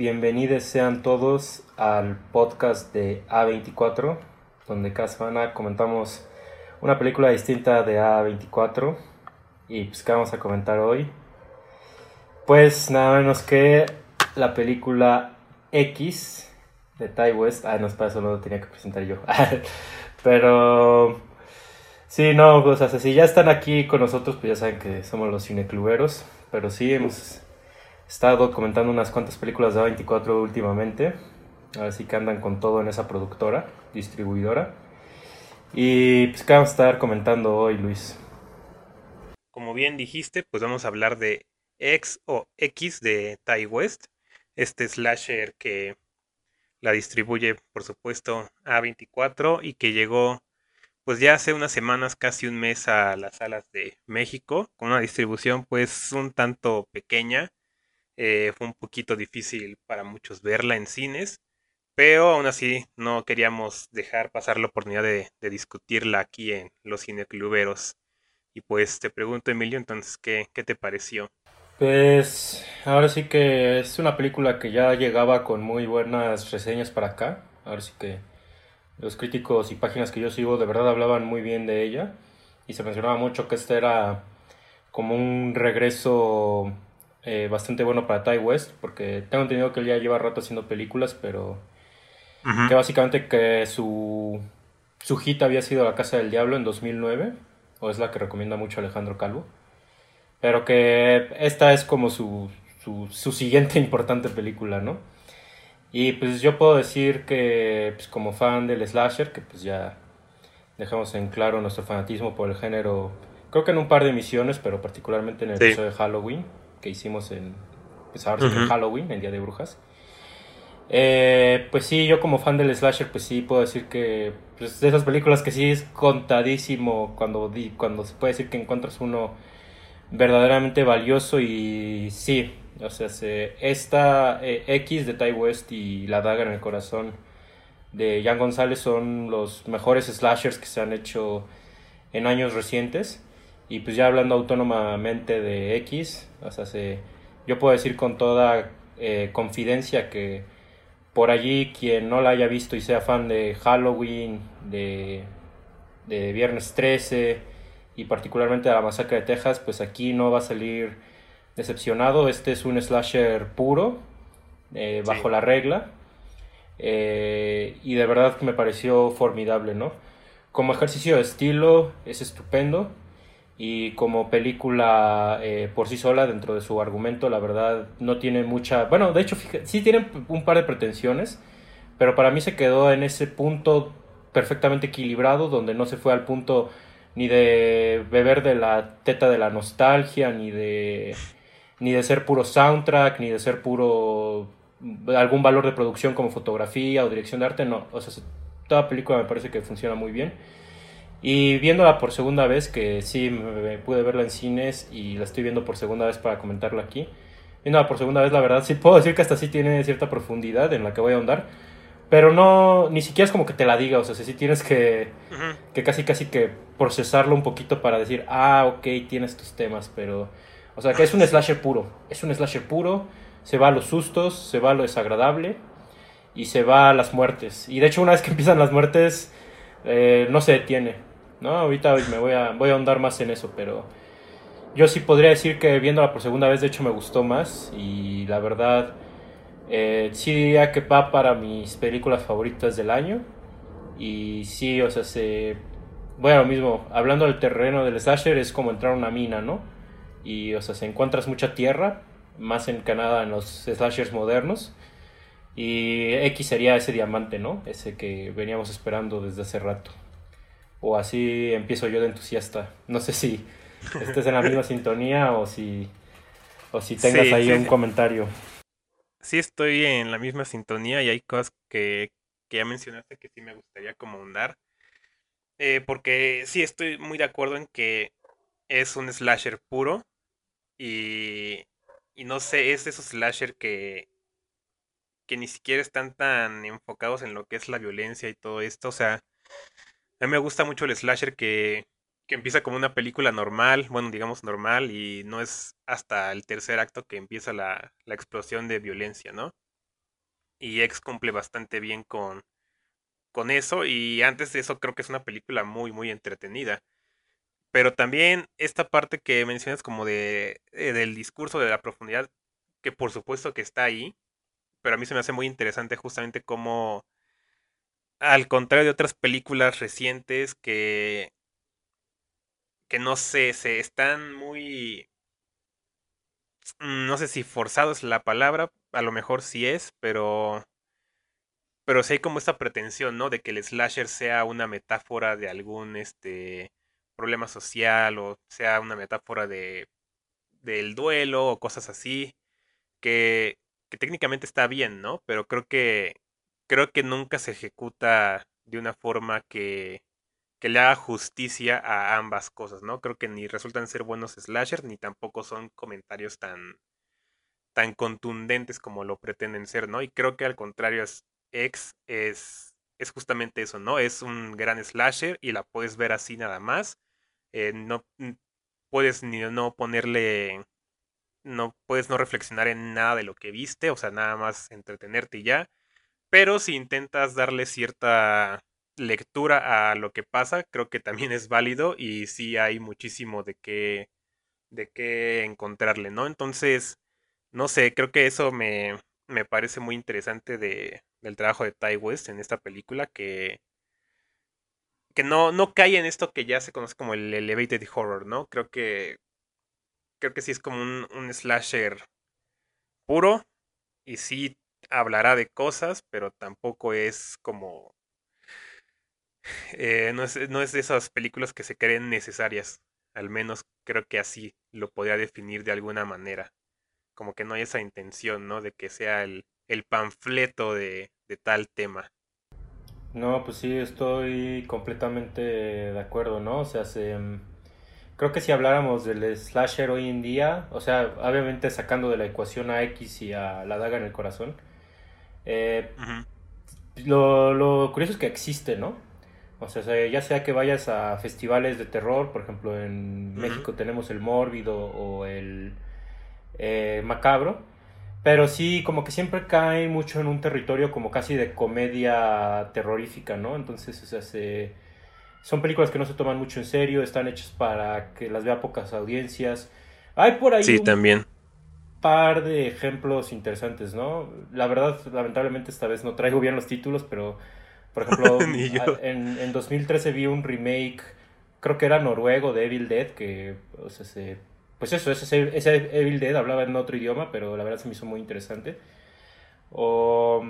bienvenidos sean todos al podcast de A24, donde cada semana comentamos una película distinta de A24. Y pues, ¿qué vamos a comentar hoy? Pues nada menos que la película X de Ty West. Ah, no, para eso lo tenía que presentar yo. Pero sí, no, o sea, si ya están aquí con nosotros, pues ya saben que somos los cinecluberos. Pero sí, hemos estado comentando unas cuantas películas de A24 últimamente. A ver si que andan con todo en esa productora, distribuidora. Y pues, ¿qué vamos a estar comentando hoy, Luis? Como bien dijiste, pues vamos a hablar de X o X de Ty West, este slasher que la distribuye, por supuesto, A24 y que llegó pues ya hace unas semanas, casi un mes a las salas de México, con una distribución pues un tanto pequeña. Eh, fue un poquito difícil para muchos verla en cines, pero aún así no queríamos dejar pasar la oportunidad de, discutirla aquí en Los Cinecluberos. Y pues te pregunto, Emilio, entonces, ¿qué, ¿qué te pareció? Pues ahora sí que es una película que ya llegaba con muy buenas reseñas para acá. Ahora sí que los críticos y páginas que yo sigo de verdad hablaban muy bien de ella y se mencionaba mucho que este era como un regreso eh, bastante bueno para Ty West porque tengo entendido que él ya lleva rato haciendo películas pero que básicamente que su, su hit había sido La Casa del Diablo en 2009 o es la que recomienda mucho Alejandro Calvo pero que esta es como su, su, su siguiente importante película, ¿no? Y pues yo puedo decir que pues como fan del slasher, que pues ya dejamos en claro nuestro fanatismo por el género, creo que en un par de emisiones, pero particularmente en el episodio de Halloween, que hicimos en, pues ahora en Halloween, el Día de Brujas. Eh, pues sí, yo como fan del slasher, pues sí puedo decir que pues de esas películas que sí es contadísimo cuando, cuando se puede decir que encuentras uno verdaderamente valioso y sí, o sea, esta eh, X de Ty West y La Daga en el Corazón de Jan González son los mejores slashers que se han hecho en años recientes. Y pues ya hablando autónomamente de X, o sea, yo puedo decir con toda eh, confidencia que por allí quien no la haya visto y sea fan de Halloween, de, de Viernes 13 y particularmente de la masacre de Texas, pues aquí no va a salir decepcionado. Este es un slasher puro, eh, bajo la regla. Eh, y de verdad que me pareció formidable, ¿no? Como ejercicio de estilo es estupendo. Y como película eh, por sí sola, dentro de su argumento, la verdad no tiene mucha... Bueno, de hecho, sí tiene un par de pretensiones, pero para mí se quedó en ese punto perfectamente equilibrado, donde no se fue al punto ni de beber de la teta de la nostalgia, ni de ni de ser puro soundtrack, ni de ser puro algún valor de producción como fotografía o dirección de arte, no. O sea, toda película me parece que funciona muy bien. Y viéndola por segunda vez, que sí me pude verla en cines y la estoy viendo por segunda vez para comentarla aquí. Viéndola por segunda vez, la verdad, sí puedo decir que hasta sí tiene cierta profundidad en la que voy a ahondar. Pero no, ni siquiera es como que te la diga, o sea, sí tienes que, que casi casi que procesarlo un poquito para decir, ah, ok, tienes tus temas, pero o sea, que es un slasher puro. Es un slasher puro. Se va a los sustos, se va a lo desagradable y se va a las muertes. Y de hecho, una vez que empiezan las muertes, eh, no se detiene. ¿No? Ahorita me voy a, voy a ahondar más en eso, pero yo sí podría decir que viéndola por segunda vez, de hecho, me gustó más. Y la verdad, eh, sí diría que va para mis películas favoritas del año. Y sí, o sea, se. Bueno, mismo, hablando del terreno del slasher, es como entrar a una mina, ¿no? y o sea, se encuentras mucha tierra, más en Canadá en los slashers modernos. Y X sería ese diamante, ¿no? Ese que veníamos esperando desde hace rato. O así empiezo yo de entusiasta. No sé si estés en la misma sintonía o si, o si tengas ahí un comentario. Sí, estoy en la misma sintonía y hay cosas que, que ya mencionaste que sí me gustaría como ahondar. Eh, porque sí, estoy muy de acuerdo en que es un slasher puro. Y, y no sé, es esos slasher que, que ni siquiera están tan enfocados en lo que es la violencia y todo esto. O sea, a mí me gusta mucho el slasher que, que empieza como una película normal, bueno, digamos normal, y no es hasta el tercer acto que empieza la, la explosión de violencia, ¿no? y X cumple bastante bien con, con eso y antes de eso creo que es una película muy muy entretenida. Pero también esta parte que mencionas como de eh, del discurso de la profundidad que por supuesto que está ahí, pero a mí se me hace muy interesante justamente como al contrario de otras películas recientes que que no sé, se están muy no sé si forzado es la palabra, a lo mejor sí es, pero pero sí hay como esta pretensión, ¿no? De que el slasher sea una metáfora de algún este problema social o sea una metáfora de del duelo o cosas así que, que técnicamente está bien, ¿no? Pero creo que creo que nunca se ejecuta de una forma que que le haga justicia a ambas cosas, ¿no? Creo que ni resultan ser buenos slashers ni tampoco son comentarios tan tan contundentes como lo pretenden ser, ¿no? Y creo que al contrario es X es es justamente eso, ¿no? Es un gran slasher y la puedes ver así nada más. Eh, no puedes ni no ponerle no puedes no reflexionar en nada de lo que viste, o sea, nada más entretenerte y ya. Pero si intentas darle cierta lectura a lo que pasa, creo que también es válido y sí hay muchísimo de qué de qué encontrarle, ¿no? Entonces, no sé, creo que eso me, me parece muy interesante de, del trabajo de Ty West en esta película que que no, no cae en esto que ya se conoce como el elevated horror, ¿no? Creo que creo que sí es como un, un slasher puro y sí hablará de cosas, pero tampoco es como... Eh, no, es, no es de esas películas que se creen necesarias. Al menos creo que así lo podría definir de alguna manera. Como que no hay esa intención, ¿no? De que sea el, el panfleto de, de tal tema. No, pues sí, estoy completamente de acuerdo, ¿no? O sea, se, creo que si habláramos del slasher hoy en día, o sea, obviamente sacando de la ecuación a X y a la daga en el corazón, eh, lo, lo, curioso es que existe, ¿no? O sea, ya sea que vayas a festivales de terror, por ejemplo, en México tenemos el Mórbido o el eh, Macabro, pero sí, como que siempre cae mucho en un territorio como casi de comedia terrorífica, ¿no? Entonces, o sea, se, son películas que no se toman mucho en serio, están hechas para que las vea pocas audiencias. Hay por ahí sí, un también. Par de ejemplos interesantes, ¿no? La verdad, lamentablemente esta vez no traigo bien los títulos, pero, por ejemplo, en, en 2013 vi un remake, creo que era noruego, de Evil Dead, que, o sea, se pues eso, ese, ese Evil Dead hablaba en otro idioma, pero la verdad se me hizo muy interesante. O,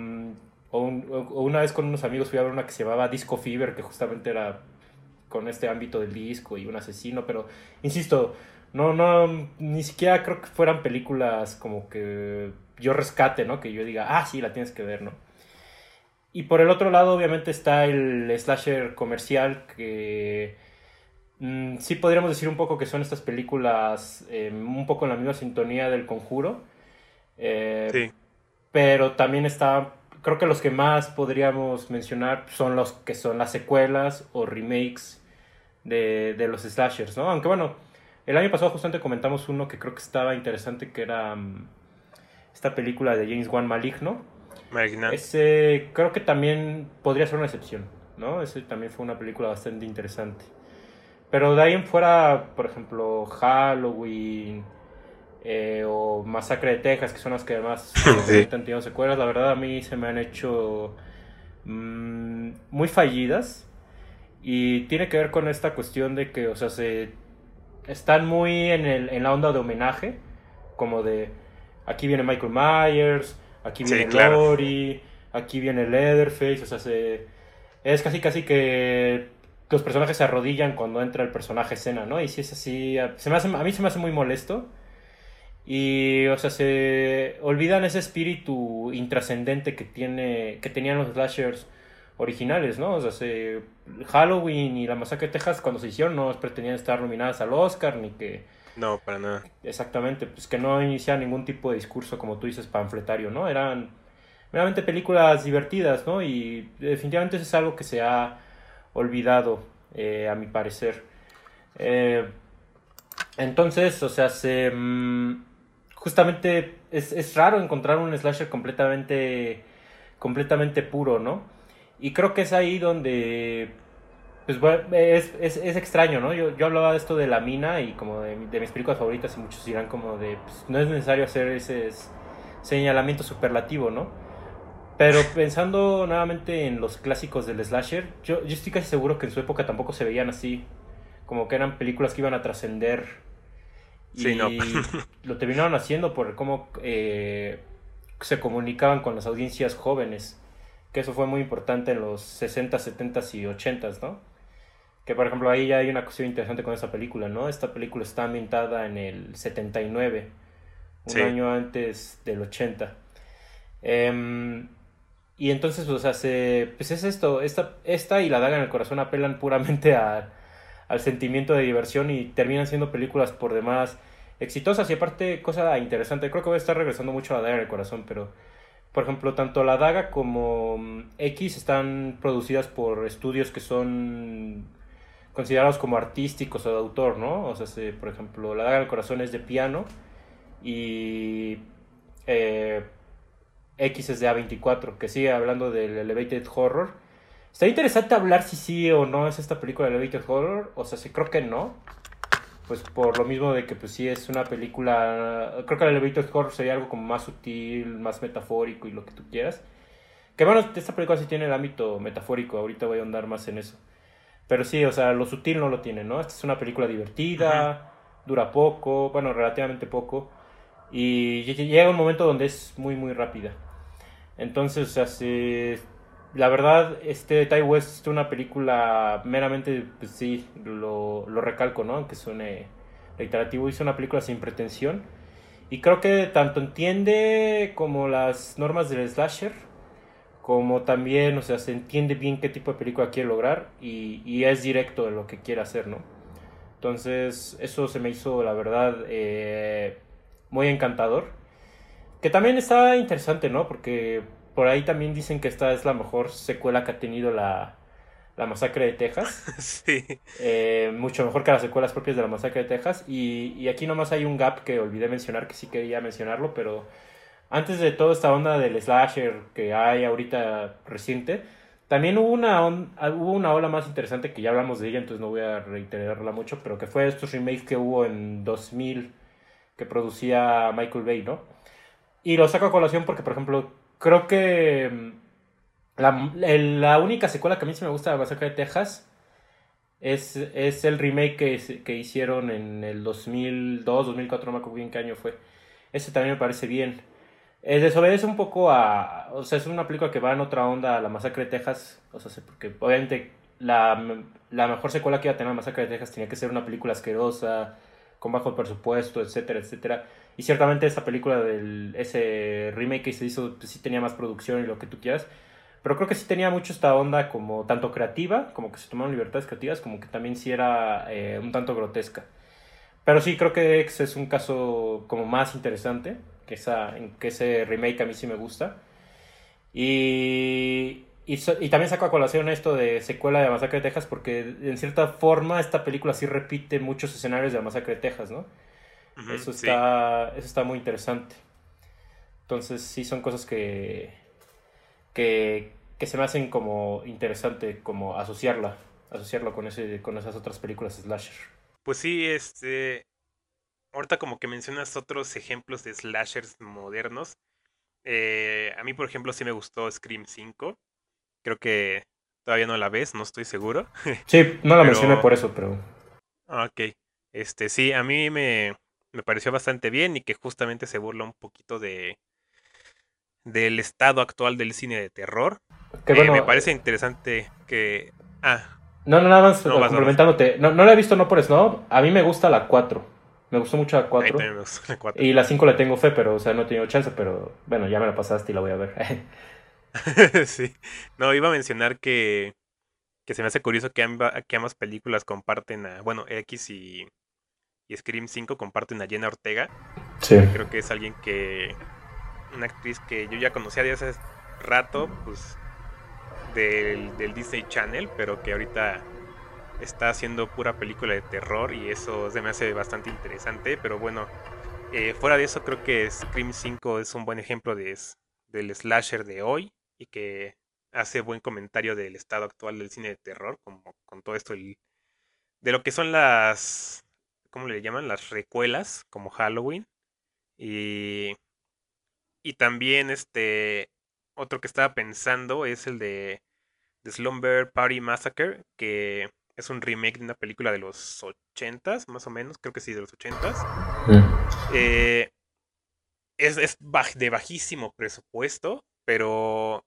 o, una vez con unos amigos fui a ver una que se llamaba Disco Fever, que justamente era con este ámbito del disco y un asesino, pero insisto, no, no, ni siquiera creo que fueran películas como que yo rescate, ¿no? Que yo diga, ah, sí, la tienes que ver, ¿no? Y por el otro lado, obviamente, está el slasher comercial que Mm, sí podríamos decir un poco que son estas películas em, un poco en la misma sintonía del conjuro. Eh, sí. Pero también está, creo que los que más podríamos mencionar son los que son las secuelas o remakes de, de los slashers, ¿no? Aunque bueno, el año pasado justamente comentamos uno que creo que estaba interesante, que era mm, esta película de James Wan Maligno. Maligno. Ese creo que también podría ser una excepción, ¿no? Ese también fue una película bastante interesante. Pero de ahí en fuera, por ejemplo, Halloween eh, o Masacre de Texas, que son las que además sí. han tenido secuelas, la verdad a mí se me han hecho mmm, muy fallidas. Y tiene que ver con esta cuestión de que, o sea, se están muy en, el, en la onda de homenaje, como de aquí viene Michael Myers, aquí viene sí, Lori, aquí viene Leatherface, o sea, se, es casi casi que los personajes se arrodillan cuando entra el personaje escena, ¿no? Y si es así, se me hace, a mí se me hace muy molesto. Y, o sea, se olvidan ese espíritu intrascendente que, tiene, que tenían los slashers originales, ¿no? O sea, se, Halloween y la masacre de Texas cuando se hicieron no pretendían estar nominadas al Oscar ni que... No, para nada. Exactamente, pues que no iniciaban ningún tipo de discurso, como tú dices, panfletario, ¿no? Eran meramente películas divertidas, ¿no? Y definitivamente eso es algo que se ha olvidado, eh, a mi parecer. Eh, entonces, o sea, se, mm, justamente es, raro encontrar un slasher completamente completamente puro, ¿no? Y creo que es ahí donde pues bueno, es, es, es, extraño, ¿no? Yo, yo hablaba de esto de la mina y como de, de mis películas favoritas y muchos dirán como de, pues, no es necesario hacer ese señalamiento superlativo, ¿no? Pero pensando nuevamente en los clásicos del slasher, yo, yo estoy casi seguro que en su época tampoco se veían así, como que eran películas que iban a trascender. Sí, y no. lo terminaron haciendo por cómo eh, se comunicaban con las audiencias jóvenes, que eso fue muy importante en los 60, 70 y 80, ¿no? Que por ejemplo ahí ya hay una cuestión interesante con esta película, ¿no? Esta película está ambientada en el 79, un Sí. año antes del 80. Em, y entonces, o sea, se, pues es esto, esta, esta y La Daga en el Corazón apelan puramente a- al sentimiento de diversión y terminan siendo películas por demás exitosas. Y aparte, cosa interesante, creo que voy a estar regresando mucho a La Daga en el Corazón, pero, por ejemplo, tanto La Daga como mm, X están producidas por estudios que son considerados como artísticos o de autor, ¿no? O sea, se- por ejemplo, La Daga en el Corazón es de piano y eh, X es de A24, que sigue hablando del Elevated Horror. Está interesante hablar si sí o no es esta película de Elevated Horror, o sea, sí creo que no. Pues por lo mismo de que pues sí es una película, creo que el Elevated Horror sería algo como más sutil, más metafórico y lo que tú quieras. Que bueno, esta película sí tiene el ámbito metafórico, ahorita voy a andar más en eso. Pero sí, o sea, lo sutil no lo tiene, ¿no? Esta es una película divertida, dura poco, bueno, relativamente poco. Y lle- llega un momento donde es muy, muy rápida. Entonces, o sea, se- la verdad, este Ty West es una película meramente, pues sí, lo, lo recalco, ¿no? Aunque suene reiterativo, hizo una película sin pretensión. Y creo que tanto entiende como las normas del slasher, como también, o sea, se entiende bien qué tipo de película quiere lograr y, y es directo en lo que quiere hacer, ¿no? Entonces, eso se me hizo, la verdad, eh, muy encantador. Que también está interesante, ¿no? Porque por ahí también dicen que esta es la mejor secuela que ha tenido la, la masacre de Texas. sí. Eh, mucho mejor que las secuelas propias de la masacre de Texas. Y, y aquí nomás hay un gap que olvidé mencionar, que sí quería mencionarlo, pero antes de toda esta onda del slasher que hay ahorita reciente, también hubo una, on- hubo una ola más interesante que ya hablamos de ella, entonces no voy a reiterarla mucho, pero que fue estos remakes que hubo en 2000 que producía Michael Bay, ¿no? Y lo saco a colación porque, por ejemplo, creo que mm, la, la única secuela que a mí sí me gusta de masacre de Texas es, es el remake que, que hicieron en el 2002, 2004, no me acuerdo bien qué año fue. Ese también me parece bien. Eh, desobedece un poco a... O sea, es una película que va en otra onda a la masacre de Texas. O sea, porque obviamente la, la mejor secuela que iba a tener la masacre de Texas tenía que ser una película asquerosa, con bajo presupuesto, etcétera, etcétera. Y ciertamente esa película del ese remake que se hizo, pues sí tenía más producción y lo que tú quieras. Pero creo que sí tenía mucho esta onda como tanto creativa, como que se tomaron libertades creativas, como que también sí era eh, un tanto grotesca. Pero sí, creo que X es un caso como más interesante, que, esa, que ese remake a mí sí me gusta. Y, y, y también saco a colación esto de secuela de Masacre de Texas, porque en cierta forma esta película sí repite muchos escenarios de la Masacre de Texas, ¿no? Eso sí. está, eso está muy interesante. Entonces sí son cosas que, que, que se me hacen como interesante, como asociarla, asociarlo con, ese, con esas otras películas slasher. Pues sí, este. Ahorita como que mencionas otros ejemplos de slashers modernos. eh, a mí, por ejemplo, sí me gustó Scream 5. Creo que todavía no la ves, no estoy seguro. Sí, no la Pero- mencioné por eso, pero... Ok. Este, sí, a mí me, me pareció bastante bien y que justamente se burla un poquito de del estado actual del cine de terror. Que Eh, bueno, me parece interesante que... Ah, No, no, nada más No, complementándote. No, no la he visto no por Snob. A mí me gusta la 4. Me gustó mucho la ahí 4. también me gustó la cuatro. Y la 5 le tengo fe, pero, o sea, no he tenido chance, pero bueno, ya me la pasaste y la voy a ver. sí. No, iba a mencionar que, que se me hace curioso que, amba- que ambas películas comparten a... Bueno, X y, y Scream 5 comparten a Jenna Ortega. sí. Creo que es alguien que. Una actriz que yo ya conocía de hace rato, pues. Del, del Disney Channel, pero que ahorita está haciendo pura película de terror y eso se me hace bastante interesante. Pero bueno, eh, fuera de eso, creo que Scream 5 es un buen ejemplo de, del slasher de hoy y que hace buen comentario del estado actual del cine de terror, como con todo esto de lo que son las, ¿cómo le llaman? Las recuelas, como Halloween. Y, y también este, otro que estaba pensando es el de The Slumber Party Massacre, que es un remake de una película de los 80 más o menos, creo que sí, de los 80 mm. eh, es, es de bajísimo presupuesto, pero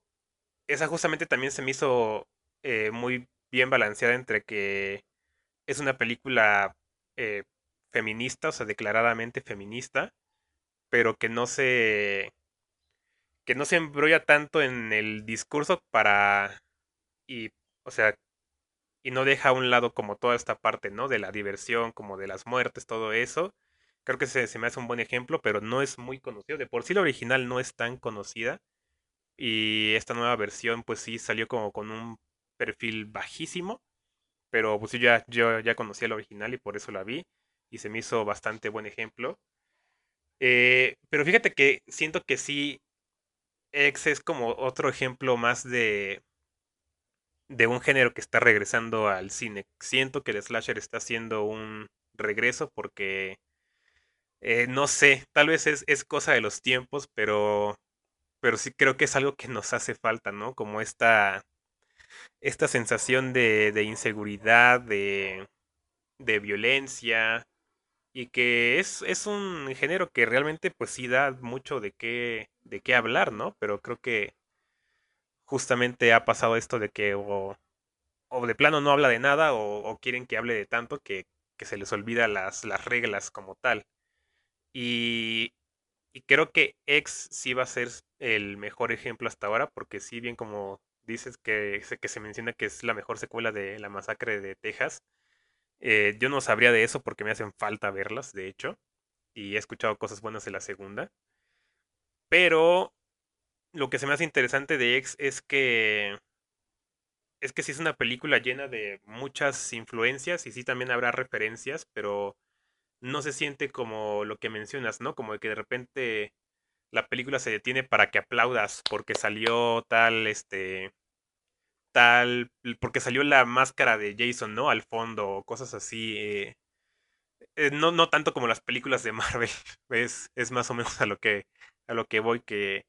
esa justamente también se me hizo eh, muy bien balanceada entre que es una película eh, feminista, o sea, declaradamente feminista, pero que no se que no se embrolla tanto en el discurso para y o sea y no deja a un lado como toda esta parte, ¿no? De la diversión, como de las muertes, todo eso. Creo que se, me hace un buen ejemplo, pero no es muy conocido. De por sí la original no es tan conocida. Y esta nueva versión, pues sí, salió como con un perfil bajísimo. Pero pues yo ya, yo ya conocía la original y por eso la vi. Y se me hizo bastante buen ejemplo. Eh, pero fíjate que siento que sí, X es como otro ejemplo más de, de un género que está regresando al cine. Siento que el slasher está haciendo un regreso porque, eh, no sé, tal vez es, es cosa de los tiempos, pero pero sí creo que es algo que nos hace falta, ¿no? Como esta, esta sensación de, de inseguridad, de, de violencia, y que es, es un género que realmente pues sí da mucho de qué, de qué hablar, ¿no? Pero creo que justamente ha pasado esto de que o, o de plano no habla de nada o, o quieren que hable de tanto que, que se les olvida las, las reglas como tal. Y, y creo que X sí va a ser el mejor ejemplo hasta ahora, porque sí, bien como dices que, que se menciona que es la mejor secuela de la masacre de Texas, eh, yo no sabría de eso porque me hacen falta verlas, de hecho, y he escuchado cosas buenas de la segunda. Pero lo que se me hace interesante de X es que es que sí es una película llena de muchas influencias y sí también habrá referencias, pero no se siente como lo que mencionas, ¿no? Como que de repente la película se detiene para que aplaudas porque salió tal, este, tal, porque salió la máscara de Jason, ¿no? Al fondo, cosas así. Eh, eh, no, no tanto como las películas de Marvel, es, es más o menos a lo que, a lo que voy, que,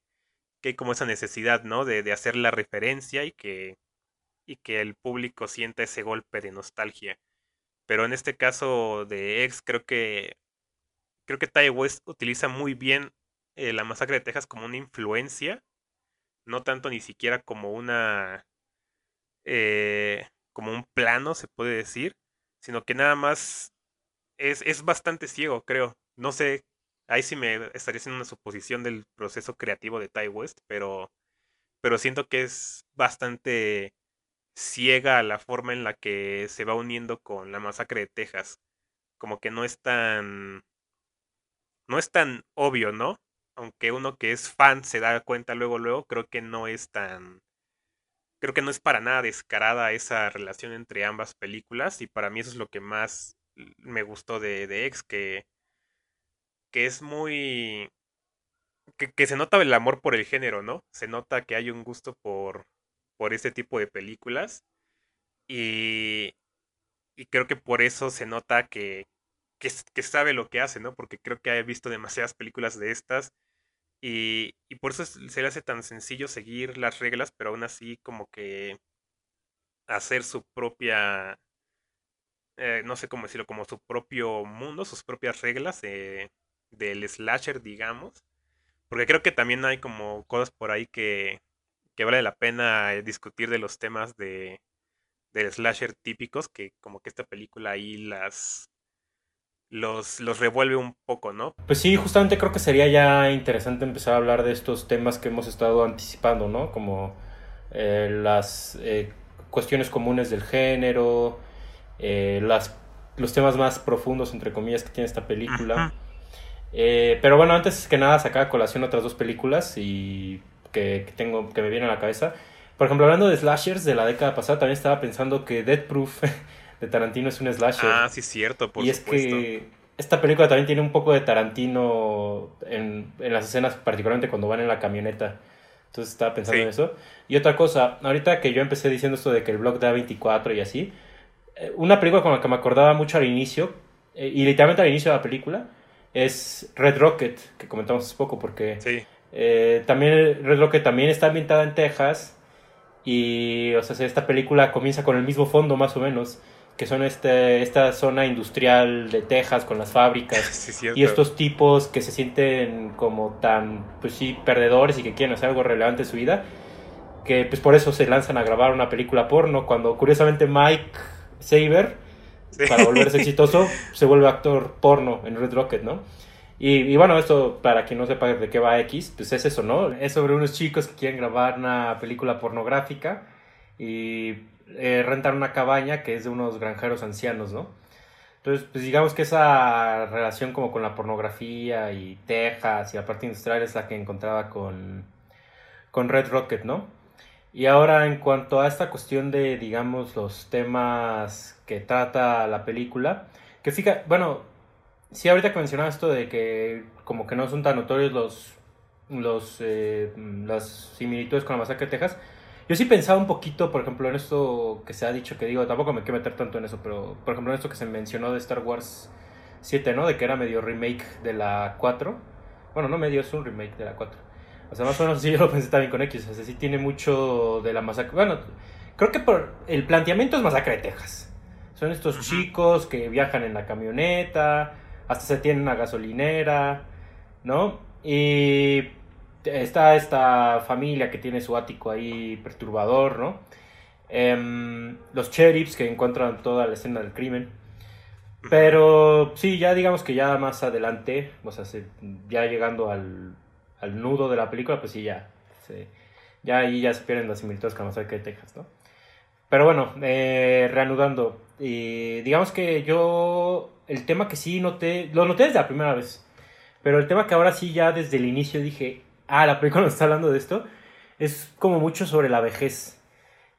que hay como esa necesidad, ¿no? De, de hacer la referencia y que, y que el público sienta ese golpe de nostalgia. Pero en este caso de X, creo que creo que Ty West utiliza muy bien eh, la masacre de Texas como una influencia, no tanto ni siquiera como una eh, como un plano, se puede decir, sino que nada más es, es bastante ciego, creo. No sé, ahí sí me estaría haciendo una suposición del proceso creativo de Ty West, pero, pero siento que es bastante ciega la forma en la que se va uniendo con la masacre de Texas. Como que no es tan. No es tan obvio, ¿no? Aunque uno que es fan se da cuenta luego, luego, creo que no es tan. Creo que no es para nada descarada esa relación entre ambas películas. Y para mí eso es lo que más me gustó de, de X, que. que es muy. Que, que se nota el amor por el género, ¿no? Se nota que hay un gusto por, por este tipo de películas. Y, y creo que por eso se nota que, que, sabe lo que hace, ¿no? Porque creo que he visto demasiadas películas de estas. Y, y por eso se le hace tan sencillo seguir las reglas, pero aún así como que hacer su propia, eh, no sé cómo decirlo, como su propio mundo, sus propias reglas del slasher, digamos. Porque creo que también hay como cosas por ahí que, que vale la pena eh, discutir de los temas de del slasher típicos que como que esta película ahí las los, los revuelve un poco, ¿no? Pues sí, justamente creo que sería ya interesante empezar a hablar de estos temas que hemos estado anticipando, ¿no? Como eh, las eh, cuestiones comunes del género, las, los temas más profundos, entre comillas, que tiene esta película. pero bueno, antes que nada sacar a colación otras dos películas y que, tengo, que me viene a la cabeza. Por ejemplo, hablando de slashers de la década pasada, también estaba pensando que Dead Proof de Tarantino es un slasher. Ah, sí, cierto, por y es que esta película también tiene un poco de Tarantino en, en, las escenas, particularmente cuando van en la camioneta. Entonces estaba pensando en eso. Y otra cosa, ahorita que yo empecé diciendo esto de que el blog da 24 y así, eh, una película con la que me acordaba mucho al inicio, eh, y literalmente al inicio de la película, es Red Rocket, que comentamos hace poco, porque eh, también Red Rocket también está ambientada en Texas, y o sea, esta película comienza con el mismo fondo más o menos que son este, esta zona industrial de Texas con las fábricas y estos tipos que se sienten como tan, pues sí, perdedores y que quieren hacer algo relevante en su vida, que pues por eso se lanzan a grabar una película porno, cuando curiosamente Mike Saber, para volverse exitoso, se vuelve actor porno en Red Rocket, ¿no? Y, y, bueno, esto para quien no sepa de qué va X, pues es eso, ¿no? Es sobre unos chicos que quieren grabar una película pornográfica y eh, rentar una cabaña que es de unos granjeros ancianos, ¿no? Entonces, pues digamos que esa relación como con la pornografía y Texas y la parte industrial es la que encontraba con, con Red Rocket, ¿no? Y ahora en cuanto a esta cuestión de, digamos, los temas que trata la película, que fíjate, bueno, sí, ahorita que mencionaba esto de que como que no son tan notorios los, los, eh, las similitudes con la masacre de Texas, yo sí pensaba un poquito, por ejemplo, en esto que se ha dicho, que digo, tampoco me quiero meter tanto en eso, pero por ejemplo en esto que se mencionó de Star Wars 7, ¿no? De que era medio remake de la 4. Bueno, no medio, es un remake de la 4. O sea, más o menos sí yo lo pensé también con X. O sea, sí tiene mucho de la masacre. Bueno, creo que por el planteamiento es masacre de Texas. Son estos chicos que viajan en la camioneta, hasta se tienen una gasolinera, ¿no? Y está esta familia que tiene su ático ahí perturbador, ¿no? Em, los sheriffs que encuentran toda la escena del crimen. Pero sí, ya digamos que ya más adelante, o sea, ya llegando al, al, nudo de la película, pues sí, ya. ya ahí ya se pierden las similitudes con que de Texas, ¿no? Pero bueno, eh, reanudando. Digamos que yo, el tema que sí noté, lo noté desde la primera vez. Pero el tema que ahora sí ya desde el inicio dije, ah, la película nos está hablando de esto, es como mucho sobre la vejez.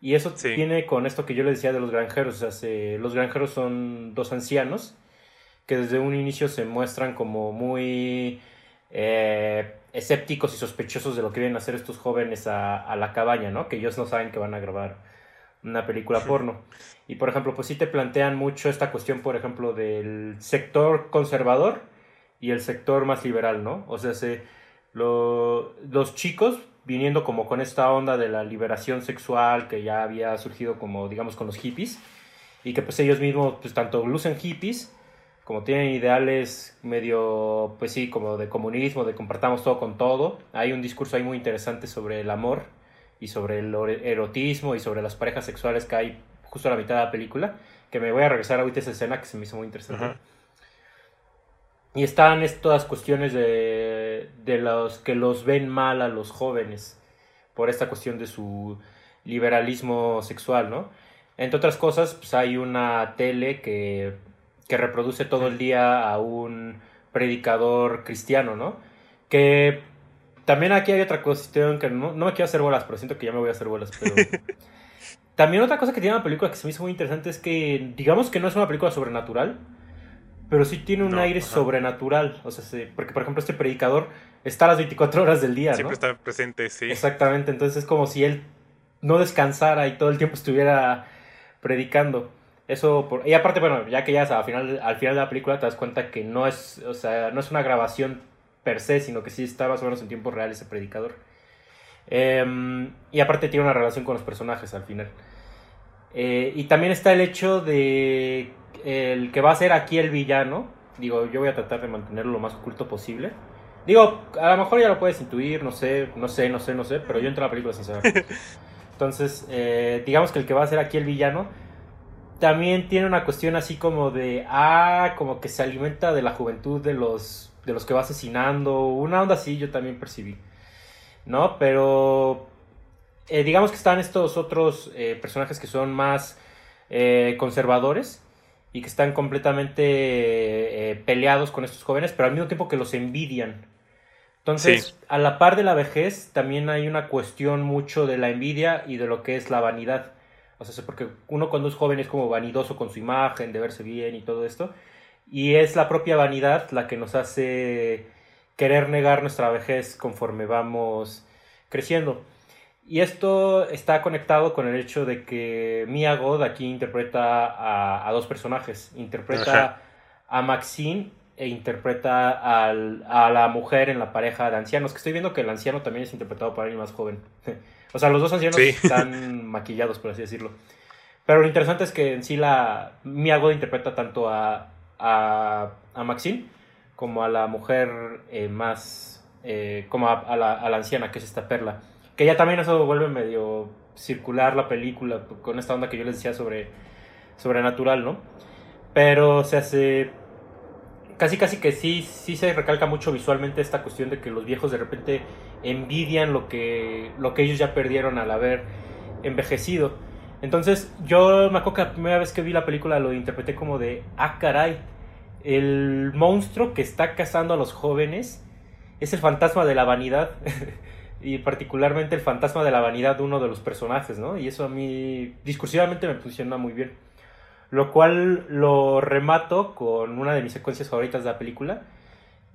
Y eso tiene con esto que yo le decía de los granjeros. O sea, los granjeros son dos ancianos que desde un inicio se muestran como muy eh, escépticos y sospechosos de lo que vienen a hacer estos jóvenes a, a, la cabaña, ¿no? Que ellos no saben que van a grabar una película porno. Y por ejemplo, pues sí te plantean mucho esta cuestión, por ejemplo, del sector conservador y el sector más liberal, ¿no? O sea, se los chicos viniendo como con esta onda de la liberación sexual que ya había surgido como digamos con los hippies y que pues ellos mismos pues tanto lucen hippies como tienen ideales medio pues sí como de comunismo de compartamos todo con todo. Hay un discurso ahí muy interesante sobre el amor y sobre el erotismo y sobre las parejas sexuales que hay justo a la mitad de la película que me voy a regresar ahorita a esa escena que se me hizo muy interesante. Y están estas cuestiones de, de los que los ven mal a los jóvenes por esta cuestión de su liberalismo sexual, ¿no? Entre otras cosas, pues hay una tele que, que reproduce todo el día a un predicador cristiano, ¿no? Que también aquí hay otra cuestión que no, no me quiero hacer bolas, pero siento que ya me voy a hacer bolas, pero... también otra cosa que tiene la película que se me hizo muy interesante es que, digamos que no es una película sobrenatural, pero sí tiene un aire sobrenatural. O sea, porque por ejemplo este predicador está a las 24 horas del día. Siempre está presente, sí. Exactamente, entonces es como si él no descansara y todo el tiempo estuviera predicando. Eso, por... y aparte, bueno, ya que ya al final, al final de la película te das cuenta que no es, o sea, no es una grabación per se, sino que sí está más o menos en tiempo real ese predicador. Em, y aparte tiene una relación con los personajes al final. Eh, y también está el hecho de el que va a ser aquí el villano, digo, yo voy a tratar de mantenerlo lo más oculto posible. Digo, a lo mejor ya lo puedes intuir, no sé, no sé, no sé, no sé, pero yo entro a la película sin saber. Entonces, eh, digamos que el que va a ser aquí el villano también tiene una cuestión así como de, ah, como que se alimenta de la juventud de los, de los que va asesinando, una onda así yo también percibí, ¿no? Pero eh, digamos que están estos otros eh, personajes que son más conservadores y que están completamente eh, peleados con estos jóvenes, pero al mismo tiempo que los envidian. Entonces, a la par de la vejez, también hay una cuestión mucho de la envidia y de lo que es la vanidad. O sea, porque uno cuando es joven es como vanidoso con su imagen, de verse bien y todo esto. Y es la propia vanidad la que nos hace querer negar nuestra vejez conforme vamos creciendo. Y esto está conectado con el hecho de que Mia God aquí interpreta a, dos personajes. Interpreta a Maxine e interpreta al, a la mujer en la pareja de ancianos. Que estoy viendo que el anciano también es interpretado por alguien más joven. o sea, los dos ancianos están maquillados, por así decirlo. Pero lo interesante es que en sí la Mia God interpreta tanto a, a, a Maxine como a la mujer eh, más, eh, como a, la, a, la, anciana, que es esta perla. Que ya también eso vuelve medio circular la película con esta onda que yo les decía sobre sobrenatural, ¿no? Pero se hace casi casi que sí sí se recalca mucho visualmente esta cuestión de que los viejos de repente envidian lo que lo que ellos ya perdieron al haber envejecido. Entonces, yo me acuerdo que la primera vez que vi la película lo interpreté como de ah caray, el monstruo que está cazando a los jóvenes es el fantasma de la vanidad. y particularmente el fantasma de la vanidad de uno de los personajes, ¿no? Y eso a mí discursivamente me funciona muy bien. Lo cual lo remato con una de mis secuencias favoritas de la película,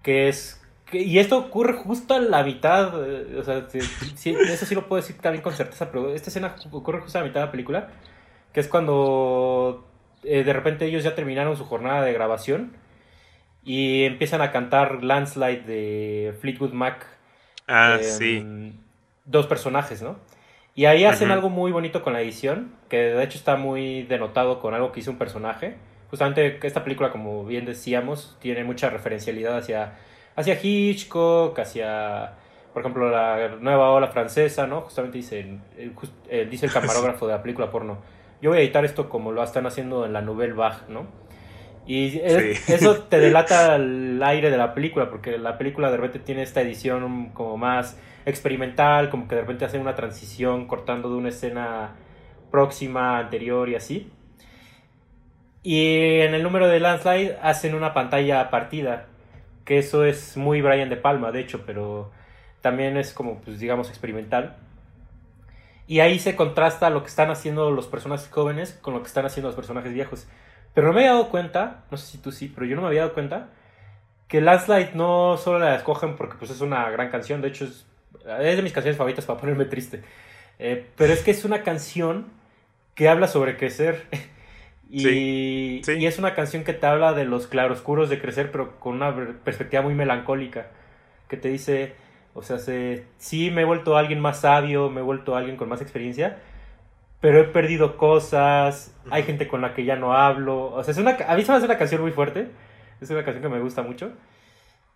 que es... y esto ocurre justo a la mitad, eh, o sea, eso sí lo puedo decir también con certeza, pero esta escena ocurre justo a la mitad de la película, que es cuando eh, de repente ellos ya terminaron su jornada de grabación y empiezan a cantar Landslide de Fleetwood Mac. Ah, em, sí. Dos personajes, ¿no? Y ahí hacen algo muy bonito con la edición, que de hecho está muy denotado con algo que hizo un personaje. Justamente esta película, como bien decíamos, tiene mucha referencialidad hacia, hacia Hitchcock, hacia, por ejemplo, la nueva ola francesa, ¿no? Justamente dice, dice el camarógrafo de la película porno. Yo voy a editar esto como lo están haciendo en la Nouvelle Vague, ¿no? Y eso te delata el aire de la película, porque la película de repente tiene esta edición como más experimental, como que de repente hacen una transición cortando de una escena próxima, anterior y así. Y en el número de Landslide hacen una pantalla partida, que eso es muy Brian De Palma, de hecho, pero también es como, pues digamos, experimental. Y ahí se contrasta lo que están haciendo los personajes jóvenes con lo que están haciendo los personajes viejos. Pero no me había dado cuenta, no sé si tú sí, pero yo no me había dado cuenta que Last Light no solo la escogen porque pues es una gran canción, de hecho es, de mis canciones favoritas para ponerme triste. Eh, pero es que es una canción que habla sobre crecer. y, y, es una canción que te habla de los claroscuros de crecer, pero con una perspectiva muy melancólica. Que te dice, o sea, se, sí me he vuelto alguien más sabio, me he vuelto alguien con más experiencia, pero he perdido cosas, hay gente con la que ya no hablo. O sea, es una, a mí se me hace una canción muy fuerte, es una canción que me gusta mucho.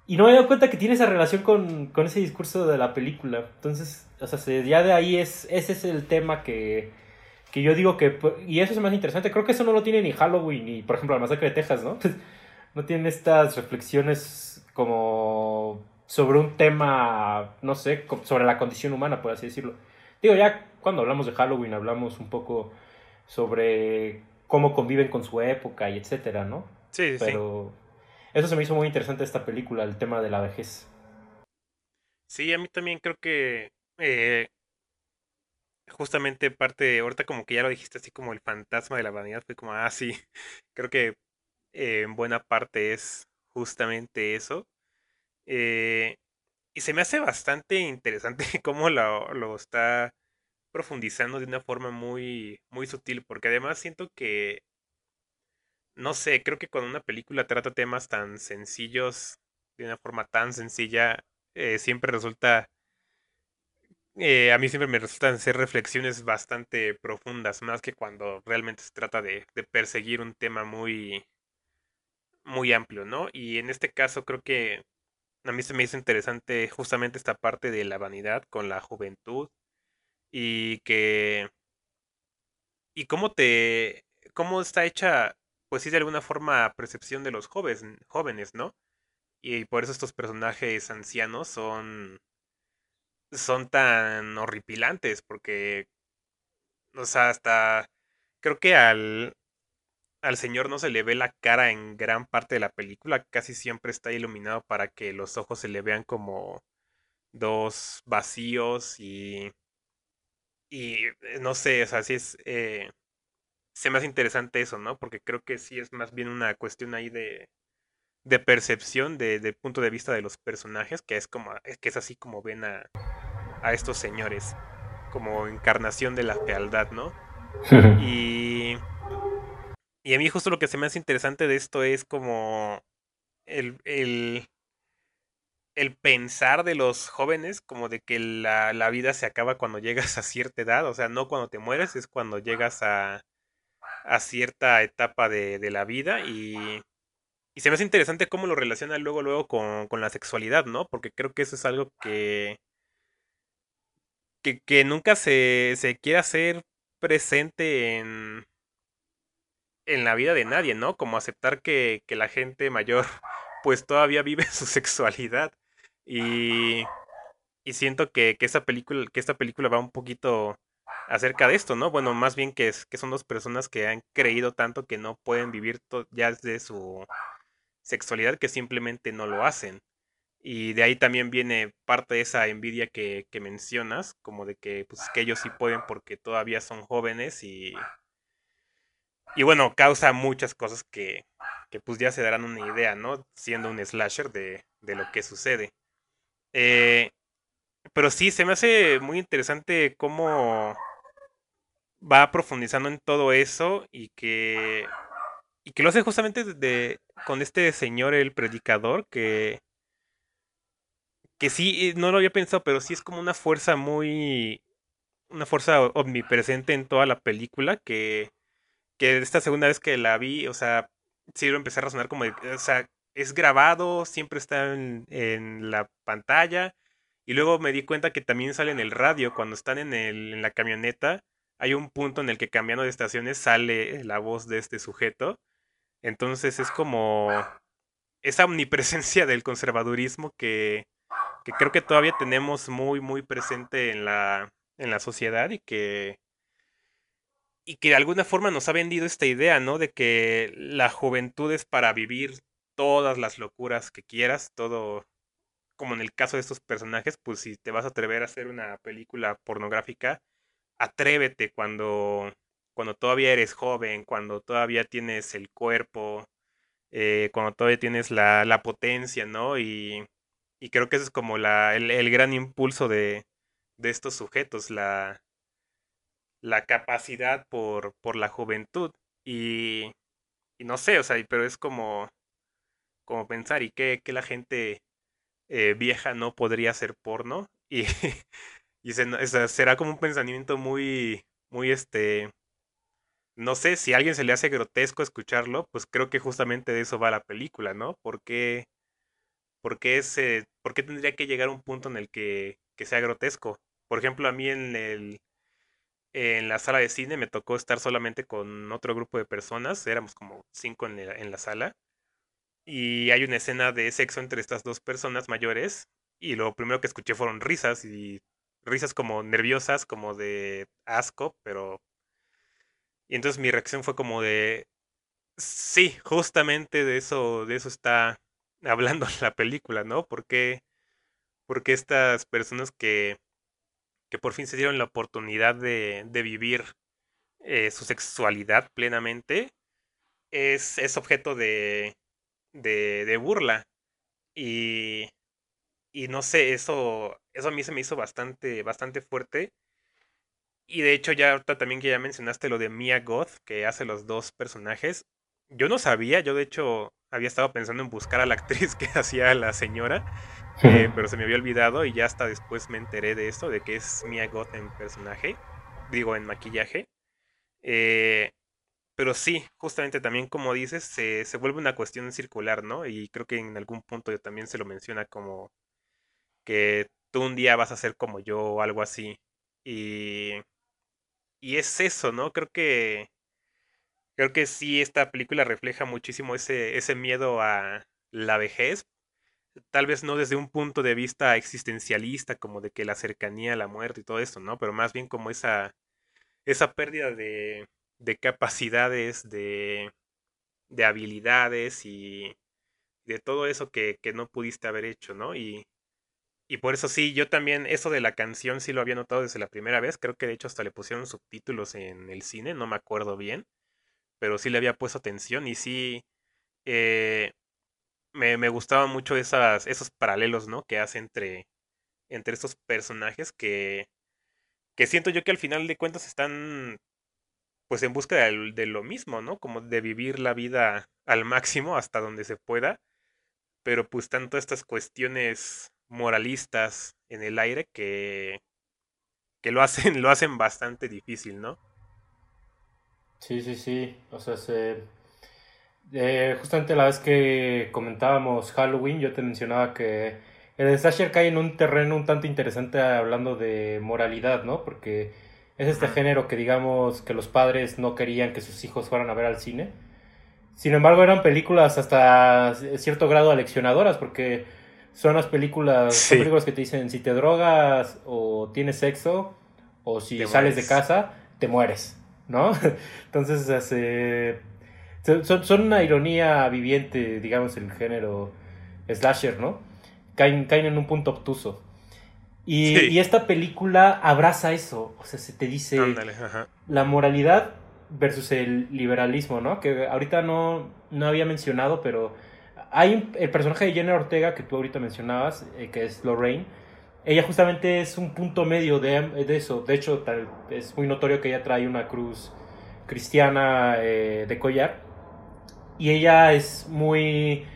Y no me he dado cuenta que tiene esa relación con, con ese discurso de la película. Entonces, o sea, ya de ahí es, ese es el tema que, que yo digo que, y eso es más interesante, creo que eso no lo tiene ni Halloween, ni por ejemplo la masacre de Texas, ¿no? no tiene estas reflexiones como sobre un tema, no sé, sobre la condición humana, por así decirlo. Digo, ya cuando hablamos de Halloween hablamos un poco sobre cómo conviven con su época y etcétera, ¿no? Sí, sí. Pero eso se me hizo muy interesante esta película, el tema de la vejez. Sí, a mí también creo que eh, justamente parte, ahorita como que ya lo dijiste así como el fantasma de la vanidad, fue como, ah, sí, creo que eh, en buena parte es justamente eso. Eh, y se me hace bastante interesante cómo lo, lo está profundizando de una forma muy, muy sutil, porque además siento que, no sé, creo que cuando una película trata temas tan sencillos, de una forma tan sencilla, eh, siempre resulta, eh, a mí siempre me resultan ser reflexiones bastante profundas, más que cuando realmente se trata de, de perseguir un tema muy, muy amplio, ¿no? Y en este caso creo que a mí se me hizo interesante justamente esta parte de la vanidad con la juventud y que y cómo te cómo está hecha pues sí de alguna forma percepción de los jóvenes jóvenes no y por eso estos personajes ancianos son son tan horripilantes porque o sea hasta creo que al al señor no se le ve la cara en gran parte de la película casi siempre está iluminado para que los ojos se le vean como dos vacíos y y eh, no sé, o sea, sí es. Eh, se me hace interesante eso, ¿no? Porque creo que sí es más bien una cuestión ahí de, de percepción, de, punto de vista de los personajes, que es como, que es así como ven a, a estos señores como encarnación de la fealdad, ¿no? y, y a mí justo lo que se me hace interesante de esto es como el, el, el pensar de los jóvenes, como de que la, la, vida se acaba cuando llegas a cierta edad, o sea, no cuando te mueres, es cuando llegas a, a cierta etapa de, de la vida y, y, se me hace interesante cómo lo relaciona luego, luego con, con la sexualidad, ¿no? Porque creo que eso es algo que que, nunca se, se quiere hacer presente en, en la vida de nadie, ¿no? Como aceptar que, que la gente mayor pues todavía vive su sexualidad. Y, y siento que, que, esa película, que esta película va un poquito acerca de esto, ¿no? Bueno, más bien que, es, que son dos personas que han creído tanto que no pueden vivir ya de su sexualidad que simplemente no lo hacen. Y de ahí también viene parte de esa envidia que, que mencionas, como de que, pues, que ellos sí pueden porque todavía son jóvenes y, y bueno, causa muchas cosas que, que pues ya se darán una idea, ¿no? Siendo un slasher de, de lo que sucede. Eh, pero sí, se me hace muy interesante cómo va profundizando en todo eso y que, y que lo hace justamente de, con este señor, el predicador, que que sí, eh, no lo había pensado, pero sí es como una fuerza muy, una fuerza omnipresente en toda la película que, que esta segunda vez que la vi, o sea, sí lo empecé a razonar como, o sea, es grabado, siempre está en, en, la pantalla. Y luego me di cuenta que también sale en el radio, cuando están en, el, en la camioneta, hay un punto en el que cambiando de estaciones sale la voz de este sujeto. Entonces es como esa omnipresencia del conservadurismo que, que creo que todavía tenemos muy, muy presente en la, en la sociedad y que, y que de alguna forma nos ha vendido esta idea, ¿no? De que la juventud es para vivir todas las locuras que quieras, todo, como en el caso de estos personajes, pues si te vas a atrever a hacer una película pornográfica, atrévete cuando, cuando todavía eres joven, cuando todavía tienes el cuerpo, eh, cuando todavía tienes la, la potencia, ¿no? Y, y creo que ese es como la, el, gran impulso de, de estos sujetos, la, la capacidad por, por la juventud. Y, y, no sé, o sea, pero es como, como pensar, ¿y qué, que la gente eh, vieja no podría hacer porno? Y, y se, será como un pensamiento muy, muy este, no sé, si a alguien se le hace grotesco escucharlo, pues creo que justamente de eso va la película, ¿no? Porque ¿por qué, ese, ¿por qué tendría que llegar a un punto en el que, que, sea grotesco? Por ejemplo, a mí en, el, en la sala de cine me tocó estar solamente con otro grupo de personas, éramos como cinco en, en la sala, y hay una escena de sexo entre estas dos personas mayores, y lo primero que escuché fueron risas, y risas como nerviosas, como de asco, pero... Y entonces mi reacción fue como de... Sí, justamente de eso, de eso está hablando la película, ¿no? Porque, porque estas personas que, que por fin se dieron la oportunidad de, de vivir eh, su sexualidad plenamente, es, es objeto de, de, de, burla. Y, y no sé, eso, eso a mí se me hizo bastante, bastante fuerte. Y de hecho, ya ahorita también que ya mencionaste lo de Mia Goth, que hace los dos personajes. Yo no sabía, yo de hecho había estado pensando en buscar a la actriz que hacía la señora, eh, pero se me había olvidado y ya hasta después me enteré de esto, de que es Mia Goth en personaje, digo en maquillaje. Eh, pero sí, justamente también como dices, se, se, vuelve una cuestión circular, ¿no? Y creo que en algún punto yo también se lo menciona como que tú un día vas a ser como yo o algo así. Y, y es eso, ¿no? Creo que Creo que sí, esta película refleja muchísimo ese, ese miedo a la vejez. Tal vez no desde un punto de vista existencialista, como de que la cercanía a la muerte y todo eso, ¿no? Pero más bien como esa, esa pérdida de, de capacidades, de, de habilidades y de todo eso que, que, no pudiste haber hecho, ¿no? Y, y por eso sí, yo también, eso de la canción sí lo había notado desde la primera vez. Creo que de hecho hasta le pusieron subtítulos en el cine, no me acuerdo bien pero sí le había puesto atención y sí eh, me, me gustaban mucho esas, esos paralelos, ¿no? Que hace entre, entre estos personajes que, que siento yo que al final de cuentas están pues en busca de, lo mismo, ¿no? Como de vivir la vida al máximo hasta donde se pueda, pero pues tanto estas cuestiones moralistas en el aire que, que lo hacen, lo hacen bastante difícil, ¿no? Sí, sí, sí. O sea, se, eh, justamente la vez que comentábamos Halloween, yo te mencionaba que el slasher cae en un terreno un tanto interesante hablando de moralidad, ¿no? Porque es este género que digamos que los padres no querían que sus hijos fueran a ver al cine. Sin embargo, eran películas hasta cierto grado aleccionadoras, porque son las películas, son películas que te dicen si te drogas o tienes sexo o si sales de casa, te mueres, ¿no? Entonces, hace son, son, una ironía viviente, digamos, el género slasher, ¿no? Caen, caen en un punto obtuso. Y, y, esta película abraza eso, o sea, se te dice la moralidad versus el liberalismo, ¿no? Que ahorita no, no había mencionado, pero hay el personaje de Jenna Ortega que tú ahorita mencionabas, eh, que es Lorraine. Ella justamente es un punto medio de, de eso. De hecho, tal, es muy notorio que ella trae una cruz cristiana eh, de collar. Y ella es muy...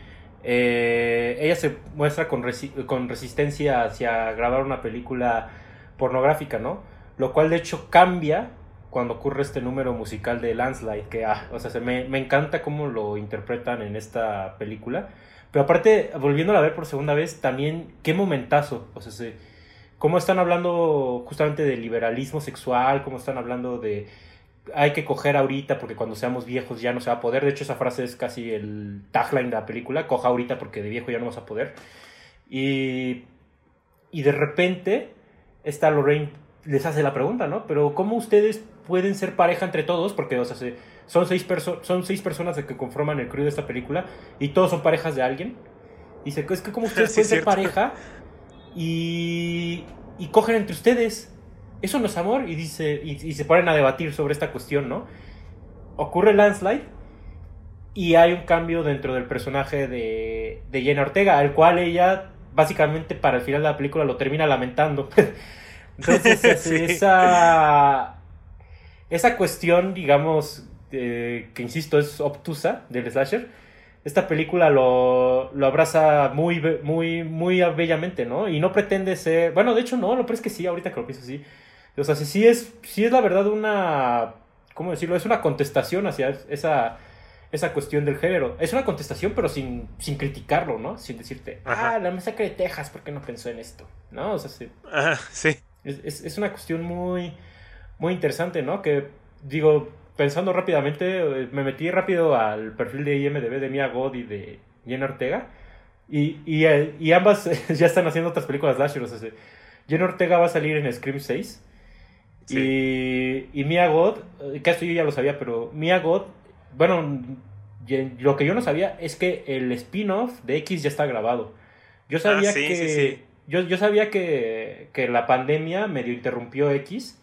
Eh, ella se muestra con, con resistencia hacia grabar una película pornográfica, ¿no? Lo cual de hecho cambia cuando ocurre este número musical de Landslide, que, ah, o sea, se me, me, encanta cómo lo interpretan en esta película. Pero aparte, volviéndola a ver por segunda vez, también, qué momentazo, o sea, se, cómo están hablando justamente de liberalismo sexual, cómo están hablando de hay que coger ahorita porque cuando seamos viejos ya no se va a poder. De hecho, esa frase es casi el tagline de la película, coja ahorita porque de viejo ya no vas a poder. Y, y de repente, esta Lorraine les hace la pregunta, ¿no? Pero ¿cómo ustedes pueden ser pareja entre todos? Porque, o sea, son, seis son seis personas que conforman el crew de esta película y todos son parejas de alguien. Dice, es que ¿cómo ustedes pueden ser pareja y, y cogen entre ustedes? Eso no es amor. Y, dice, y, se ponen a debatir sobre esta cuestión, ¿no? Ocurre el landslide y hay un cambio dentro del personaje de, de Jenna Ortega, al cual ella básicamente para el final de la película lo termina lamentando. Entonces, esa, esa cuestión, digamos, que insisto, es obtusa del slasher, esta película lo, lo, abraza muy, muy, muy bellamente, ¿no? Y no pretende ser, bueno, de hecho no, lo pero es que sí, ahorita que lo pienso así. O sea, sí es, sí es la verdad una, ¿cómo decirlo? Es una contestación hacia esa, esa cuestión del género. Es una contestación, pero sin, sin criticarlo, ¿no? Sin decirte, ah, la masacre de Texas, ¿por qué no pensó en esto? ¿No? O sea, sí. Ajá, sí. Es, es, una cuestión muy, muy interesante, ¿no? Que, digo, pensando rápidamente, me metí rápido al perfil de IMDB de Mia God y de Jenna Ortega. Y, y, y ambas ya están haciendo otras películas slasher. O sea, Jenna Ortega va a salir en Scream 6. Y, y Mia God, que esto yo ya lo sabía, pero Mia God, bueno, lo que yo no sabía es que el spin-off de X ya está grabado. Yo sabía ah, que yo, yo sabía que, que, la pandemia medio interrumpió X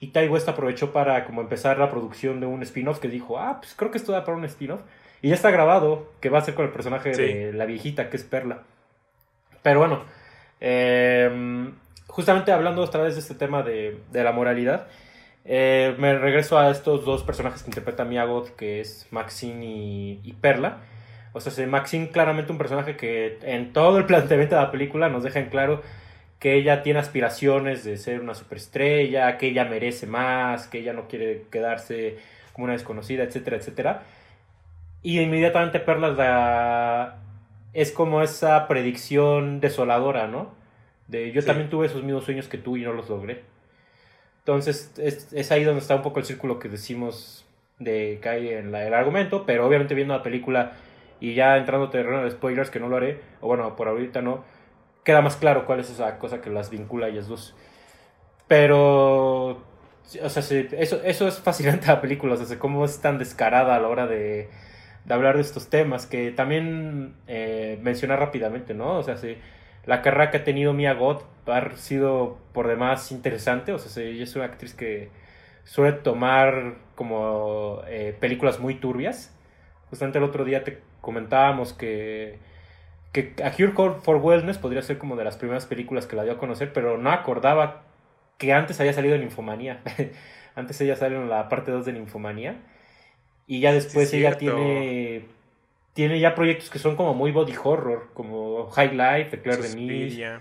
y Ty West aprovechó para como empezar la producción de un spin-off que dijo, ah, pues creo que esto da para un spin-off. Y ya está grabado, que va a ser con el personaje de la viejita, que es Perla. Pero bueno, eh, justamente hablando otra vez de este tema de, de la moralidad, eh, me regreso a estos dos personajes que interpreta Miagot, que es Maxine y, Perla o sea, Maxine claramente un personaje que en todo el planteamiento de la película nos deja en claro que ella tiene aspiraciones de ser una superestrella, que ella merece más, que ella no quiere quedarse como una desconocida, etcétera, etcétera. Y inmediatamente Perlas la... es como esa predicción desoladora, ¿no? De yo también tuve esos mismos sueños que tú y no los logré. Entonces es, es ahí donde está un poco el círculo que decimos de que hay en el argumento, pero obviamente viendo la película y ya entrando terreno de spoilers, que no lo haré, o bueno, por ahorita no, queda más claro cuál es esa cosa que las vincula a ellas dos. Pero, o sea, eso, eso es fascinante la película, o sea, cómo es tan descarada a la hora de, de hablar de estos temas, que también eh, mencionar rápidamente, ¿no? O sea, sí, la carrera que ha tenido Mia Goth ha sido por demás interesante, o sea, ella es una actriz que suele tomar como eh, películas muy turbias. Justamente el otro día te comentábamos que, que A Cure for Wellness podría ser como de las primeras películas que la dio a conocer, pero no acordaba que antes había salido en Infomanía. antes ella salió en la parte 2 de Infomanía. Y ya después ella tiene tiene ya proyectos que son como muy body horror, como High Life, Claire de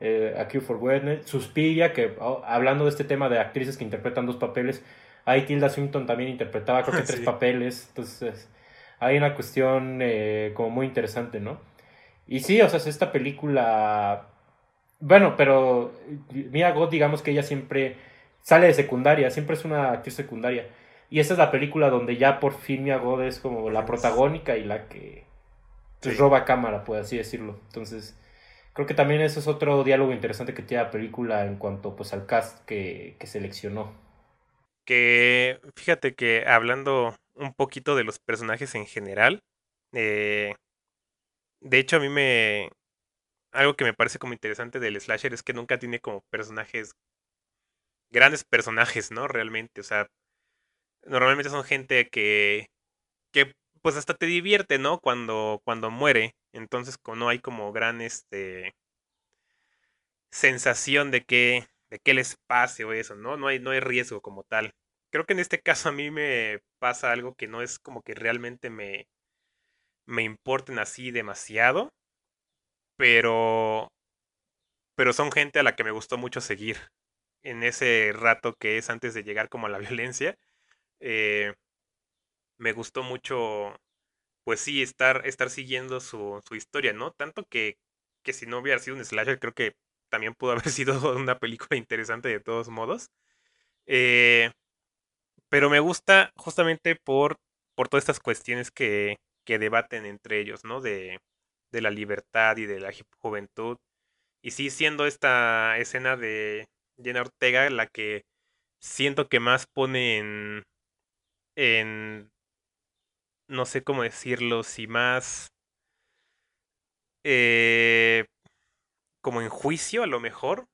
eh, A Cure for Wellness, Suspiria, que oh, hablando de este tema de actrices que interpretan dos papeles, ahí Tilda Swinton también interpretaba creo que tres papeles, entonces hay una cuestión eh, como muy interesante, ¿no? Y sí, o sea, esta película, bueno, pero Mia Goth, digamos que ella siempre sale de secundaria, siempre es una actriz secundaria. Y esa es la película donde ya por fin Mia Goth es como la protagónica y la que pues, roba cámara, por así decirlo. Entonces, creo que también eso es otro diálogo interesante que tiene la película en cuanto pues al cast que, que seleccionó. Que fíjate que hablando un poquito de los personajes en general, eh, de hecho a mí me... Algo que me parece como interesante del slasher es que nunca tiene como personajes grandes personajes, ¿no? Realmente, o sea, normalmente son gente que, que pues hasta te divierte, ¿no? Cuando, cuando muere. Entonces no hay como gran este sensación de que, de que les pase o eso, ¿no? No hay, no hay riesgo como tal. Creo que en este caso a mí me pasa algo que no es como que realmente me, me importen así demasiado. Pero. Pero son gente a la que me gustó mucho seguir. En ese rato que es antes de llegar como a la violencia eh, me gustó mucho, pues sí, estar, estar siguiendo su, su historia, ¿no? Tanto que, que si no hubiera sido un slasher, creo que también pudo haber sido una película interesante de todos modos. Eh, pero me gusta justamente por, por todas estas cuestiones que, que debaten entre ellos, ¿no? De, de la libertad y de la juventud. Y sí, siendo esta escena de Jenna Ortega la que siento que más pone en, en, no sé cómo decirlo, si más, eh, como en juicio a lo mejor,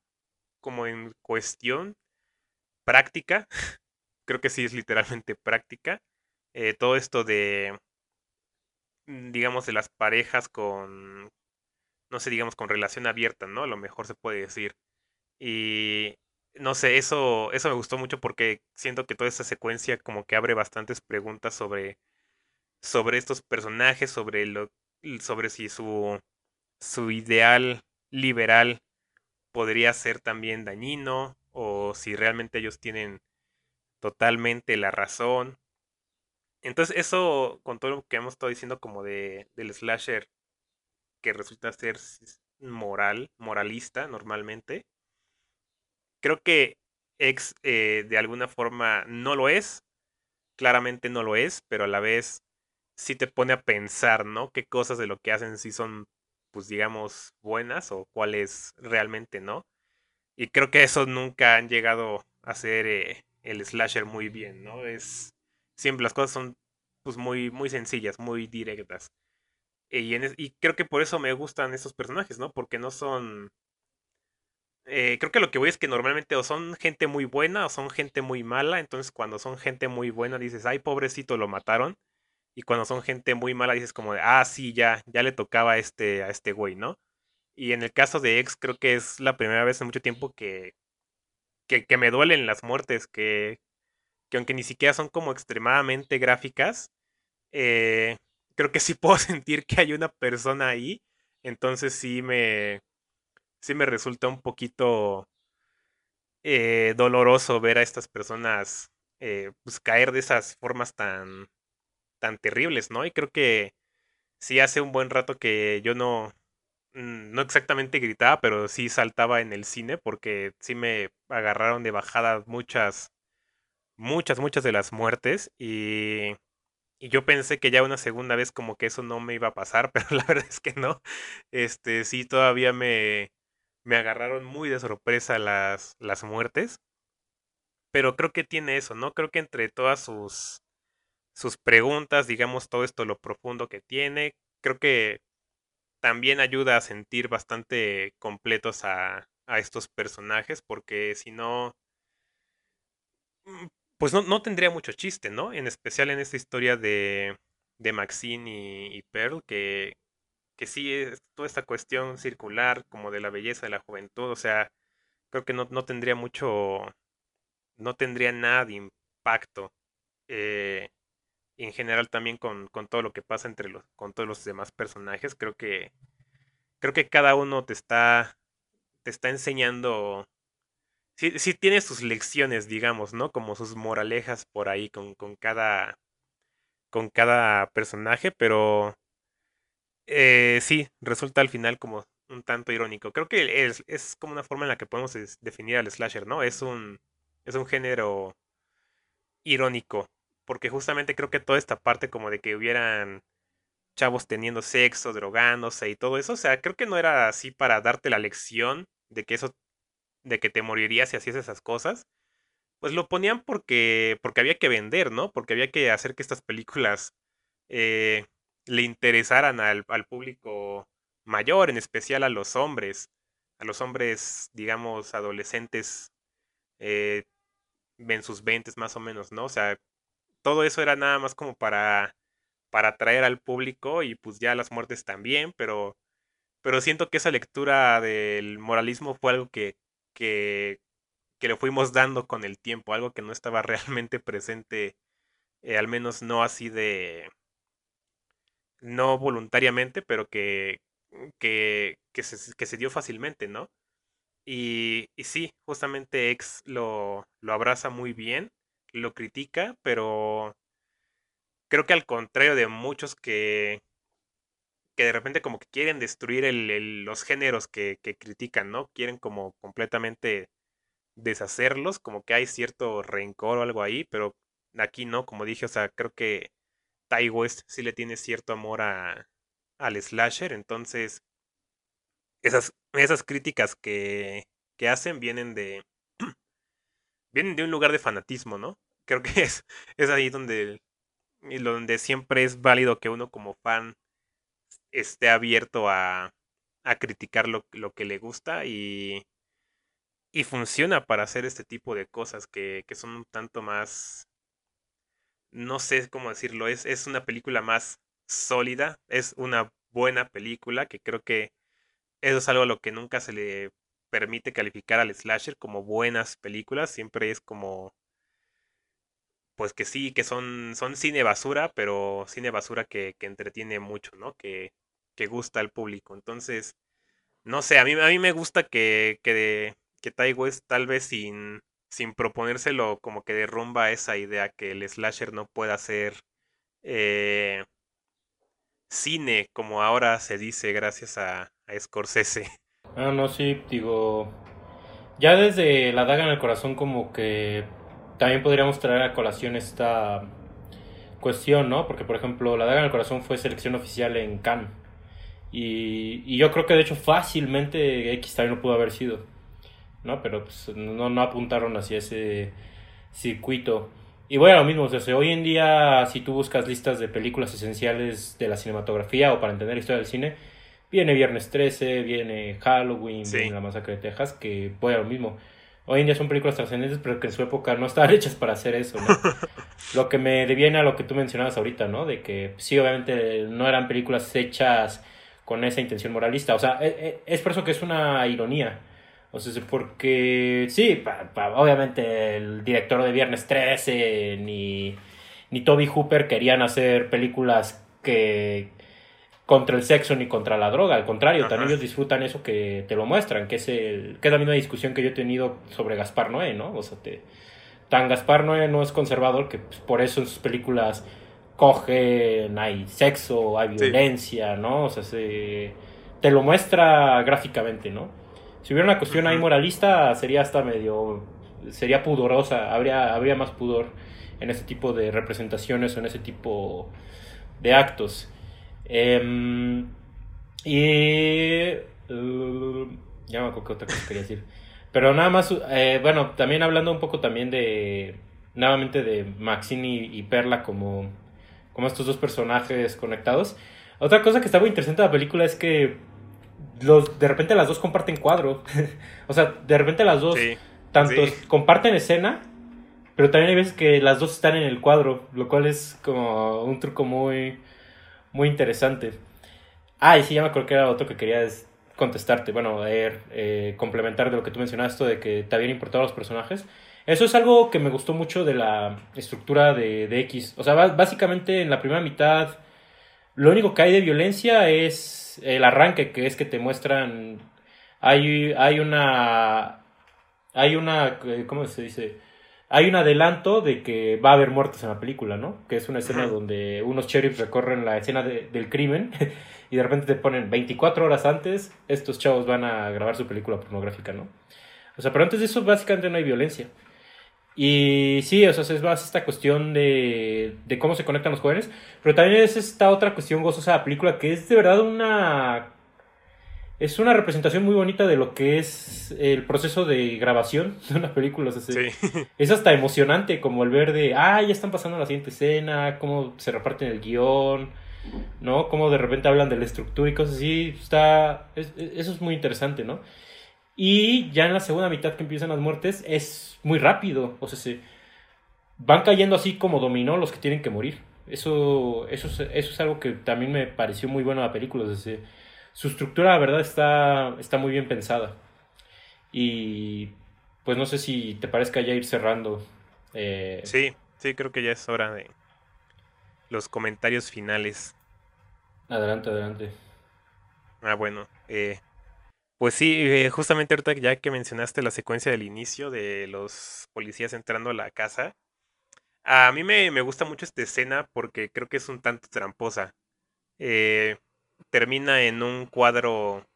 como en cuestión práctica, creo que sí es literalmente práctica, eh, todo esto de, mm, digamos, de las parejas con, no sé, digamos, con relación abierta, ¿no? A lo mejor se puede decir. Y no sé, eso, eso me gustó mucho porque siento que toda esta secuencia como que abre bastantes preguntas sobre, sobre estos personajes, sobre lo, sobre si su, su ideal liberal podría ser también dañino o si realmente ellos tienen totalmente la razón. Entonces eso, con todo lo que hemos estado diciendo como de, del slasher, que resulta ser moral, moralista normalmente, Creo que X eh, de alguna forma no lo es, claramente no lo es, pero a la vez sí te pone a pensar, ¿no? ¿Qué cosas de lo que hacen sí son, pues digamos, buenas o cuáles realmente no? Y creo que eso nunca han llegado a hacer eh, el slasher muy bien, ¿no? Es siempre las cosas son pues muy muy sencillas, muy directas. Y, y creo que por eso me gustan estos personajes, ¿no? Porque no son eh, creo que lo que voy es que normalmente o son gente muy buena o son gente muy mala. Entonces, cuando son gente muy buena, dices, ay, pobrecito, lo mataron. Y cuando son gente muy mala, dices como de, ah, sí, ya, ya le tocaba a este, a este güey, ¿no? Y en el caso de X, creo que es la primera vez en mucho tiempo que, que, que me duelen las muertes, que, que aunque ni siquiera son como extremadamente gráficas, eh, creo que sí puedo sentir que hay una persona ahí. Entonces sí me, sí me resulta un poquito eh, doloroso ver a estas personas eh, pues caer de esas formas tan, tan terribles, ¿no? Y creo que sí hace un buen rato que yo no, mm, no exactamente gritaba, pero sí saltaba en el cine porque sí me agarraron de bajada muchas, muchas, muchas de las muertes y, y yo pensé que ya una segunda vez como que eso no me iba a pasar, pero la verdad es que no. Este, sí, todavía me, me agarraron muy de sorpresa las, las muertes. Pero creo que tiene eso, ¿no? Creo que entre todas sus, sus preguntas, digamos, todo esto, lo profundo que tiene, creo que también ayuda a sentir bastante completos a, a estos personajes, porque si no, mm, pues no, no, tendría mucho chiste, ¿no? En especial en esta historia de, de Maxine y, y Pearl, que, que sí es toda esta cuestión circular como de la belleza de la juventud, o sea, creo que no, no tendría mucho, no tendría nada de impacto. Eh, en general también con, con, todo lo que pasa entre los, con todos los demás personajes, creo que, creo que cada uno te está, te está enseñando, sí, sí tiene sus lecciones, digamos, ¿no? Como sus moralejas por ahí con, con cada, con cada personaje, pero eh, sí, resulta al final como un tanto irónico. Creo que es, es, como una forma en la que podemos definir al slasher, ¿no? Es un, es un género irónico, porque justamente creo que toda esta parte como de que hubieran chavos teniendo sexo, drogándose y todo eso, o sea, creo que no era así para darte la lección de que eso, de que te morirías si hacías esas cosas, pues lo ponían porque, porque había que vender, ¿no? Porque había que hacer que estas películas eh, le interesaran al, al, público mayor, en especial a los hombres, a los hombres, digamos, adolescentes, eh, en sus 20 más o menos, ¿no? O sea, todo eso era nada más como para, para atraer al público y pues ya las muertes también, pero, pero siento que esa lectura del moralismo fue algo que, que, que le fuimos dando con el tiempo, algo que no estaba realmente presente, eh, al menos no así de, no voluntariamente, pero que, que, que, se, que se dio fácilmente, ¿no? Y, y sí, justamente X lo, lo abraza muy bien, lo critica, pero creo que al contrario de muchos que, que de repente como que quieren destruir el, los géneros que, que, critican, ¿no? Quieren como completamente deshacerlos, como que hay cierto rencor o algo ahí, pero aquí no, como dije, o sea, creo que Ty West sí le tiene cierto amor a, al slasher, entonces esas, esas críticas que, que hacen vienen de vienen de un lugar de fanatismo, ¿no? Creo que es, es ahí donde, donde siempre es válido que uno como fan esté abierto a, a criticar lo, lo, que le gusta y, y funciona para hacer este tipo de cosas que, que son un tanto más, no sé cómo decirlo, es, es una película más sólida, es una buena película que creo que eso es algo a lo que nunca se le permite calificar al slasher como buenas películas, siempre es como pues que sí, que son, son cine basura, pero cine basura que, que entretiene mucho, ¿no? Que, que, gusta al público. Entonces, no sé, a mí, a mí me gusta que, que, que Tai West tal vez sin, sin proponérselo como que derrumba esa idea que el slasher no pueda ser eh, cine como ahora se dice gracias a, Scorsese. Ah, no, sí, digo. Ya desde La Daga en el Corazón, como que también podríamos traer a colación esta cuestión, ¿no? Porque, por ejemplo, La Daga en el Corazón fue selección oficial en Cannes. Y, y yo creo que de hecho fácilmente X también no pudo haber sido, ¿no? Pero pues, no, no apuntaron hacia ese circuito. Y bueno, lo mismo, o hoy en día, si tú buscas listas de películas esenciales de la cinematografía o para entender la historia del cine, Viene Viernes 13, viene Halloween, viene La Masacre de Texas, que voy a lo mismo. Hoy en día son películas trascendentes, pero que en su época no estaban hechas para hacer eso, ¿no? lo que me deviene a lo que tú mencionabas ahorita, ¿no? De que sí, obviamente no eran películas hechas con esa intención moralista. O sea, e, e, es, por eso que es una ironía. O sea, porque sí, obviamente el director de Viernes 13 ni, ni Toby Hooper querían hacer películas que, contra el sexo ni contra la droga, al contrario, también ellos disfrutan eso que te lo muestran, que es, el, que es la misma discusión que yo he tenido sobre Gaspar Noé, ¿no? O sea, te, tan Gaspar Noé no es conservador que pues, por eso en sus películas cogen, hay sexo, hay violencia, ¿no? O sea, se, te lo muestra gráficamente, ¿no? Si hubiera una cuestión ahí moralista, sería hasta medio, sería pudorosa, habría, habría más pudor en ese tipo de representaciones o en ese tipo de actos. Em, y. Uh, ya me acuerdo que otra cosa quería decir. Pero nada más, eh, bueno, también hablando un poco también de. Nuevamente de Maxine y, Perla como, como estos dos personajes conectados. Otra cosa que está muy interesante de la película es que los, de repente las dos comparten cuadro. o sea, de repente las dos tanto comparten escena, pero también hay veces que las dos están en el cuadro, lo cual es como un truco muy muy interesante. Ah, y sí, ya me acuerdo que era otro que quería contestarte, bueno, eh, complementar de lo que tú mencionaste, de que te habían importado los personajes. Eso es algo que me gustó mucho de la estructura de, de X. O sea, básicamente en la primera mitad, lo único que hay de violencia es el arranque, que es que te muestran. Hay, hay una. Hay una. ¿Cómo se dice? Hay un adelanto de que va a haber muertos en la película, ¿no? Que es una escena donde unos sheriffs recorren la escena del crimen y de repente te ponen 24 horas antes, estos chavos van a grabar su película pornográfica, ¿no? O sea, pero antes de eso básicamente no hay violencia. Y sí, o sea, es más esta cuestión de, de cómo se conectan los jóvenes, pero también es esta otra cuestión gozosa de la película que es de verdad una... Es una representación muy bonita de lo que es el proceso de grabación de una película. O sea, Es hasta emocionante como el ver de, ah, ya están pasando la siguiente escena, cómo se reparten el guion, ¿no? Cómo de repente hablan de la estructura y cosas así. Está, eso es muy interesante, ¿no? Y ya en la segunda mitad que empiezan las muertes es muy rápido. O sea, se van cayendo así como dominó los que tienen que morir. Eso, eso, es, eso es algo que también me pareció muy bueno a la película. su estructura, la verdad, está, está muy bien pensada. Y pues no sé si te parezca ya ir cerrando. Eh, sí, sí, creo que ya es hora de los comentarios finales. Adelante, adelante. Ah, bueno. Eh, pues sí, eh, justamente ahorita ya que mencionaste la secuencia del inicio de los policías entrando a la casa, a mí me, gusta mucho esta escena porque creo que es un tanto tramposa. Eh, termina en un cuadro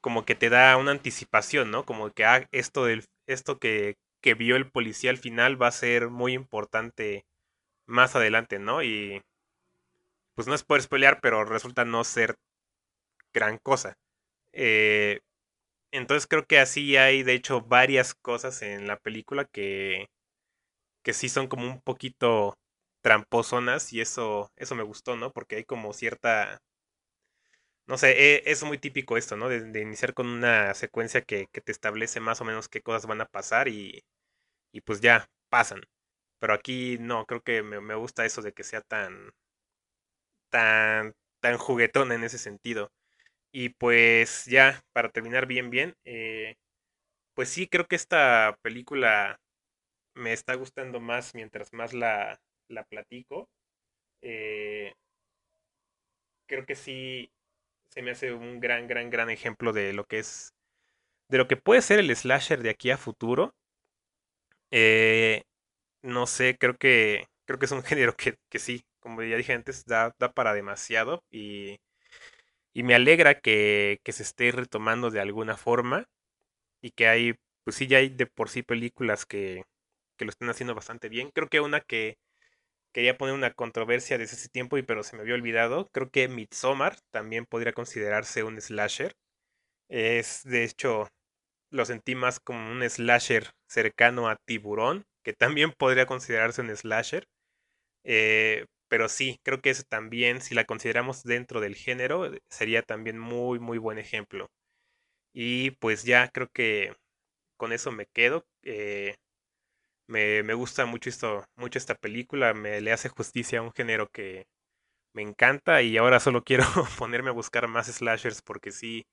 como que te da una anticipación, ¿no? Como que ah, esto, del, esto que, que vio el policía al final va a ser muy importante más adelante, ¿no? Y pues no es poder spoilear, pero resulta no ser gran cosa. Eh, entonces creo que así hay, de hecho, varias cosas en la película que, que sí son como un poquito tramposonas y eso, eso me gustó, ¿no? Porque hay como cierta... No sé, e, es muy típico esto, ¿no? De, iniciar con una secuencia que, que, te establece más o menos qué cosas van a pasar y, y pues ya pasan. Pero aquí no, creo que me, me gusta eso de que sea tan, tan, tan juguetón en ese sentido. Y pues ya, para terminar bien, bien, eh, pues sí, creo que esta película me está gustando más mientras más la, la platico. Eh, creo que sí se me hace un gran, gran, gran ejemplo de lo que es, de lo que puede ser el slasher de aquí a futuro. Eh, no sé, creo que, creo que es un género que, que sí, como ya dije antes, da, da para demasiado y y me alegra que, se esté retomando de alguna forma y que hay, pues sí, ya hay de por sí películas que, que lo están haciendo bastante bien. Creo que una que quería poner una controversia desde ese tiempo, y pero se me había olvidado. Creo que Midsommar también podría considerarse un slasher. Es, de hecho, lo sentí más como un slasher cercano a Tiburón, que también podría considerarse un slasher. Eh, pero sí, creo que eso también, si la consideramos dentro del género, eh, sería también muy, muy buen ejemplo. Y pues ya creo que con eso me quedo. Eh, me, me, gusta mucho esto, mucho esta película, me le hace justicia a un género que me encanta y ahora solo quiero ponerme a buscar más slashers porque sí,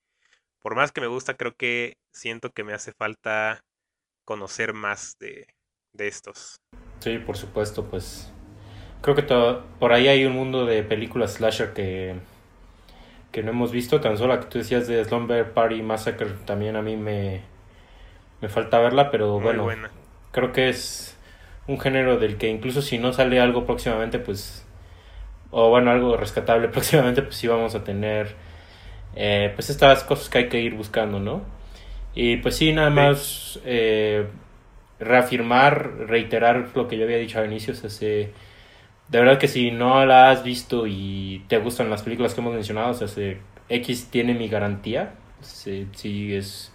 por más que me gusta, creo que siento que me hace falta conocer más de, de estos. Sí, por supuesto, pues creo que por ahí hay un mundo de películas slasher que, que no hemos visto. Tan solo la que tú decías de Slumber Party Massacre también a mí me, me falta verla, pero bueno, creo que es un género del que incluso si no sale algo próximamente, pues, o bueno, algo rescatable próximamente, pues sí vamos a tener, eh, pues estas cosas que hay que ir buscando, ¿no? Y pues sí, nada más eh, reafirmar, reiterar lo que yo había dicho al inicio, o sea, de verdad que si no la has visto y te gustan las películas que hemos mencionado, o sea, X tiene mi garantía. Sí, es.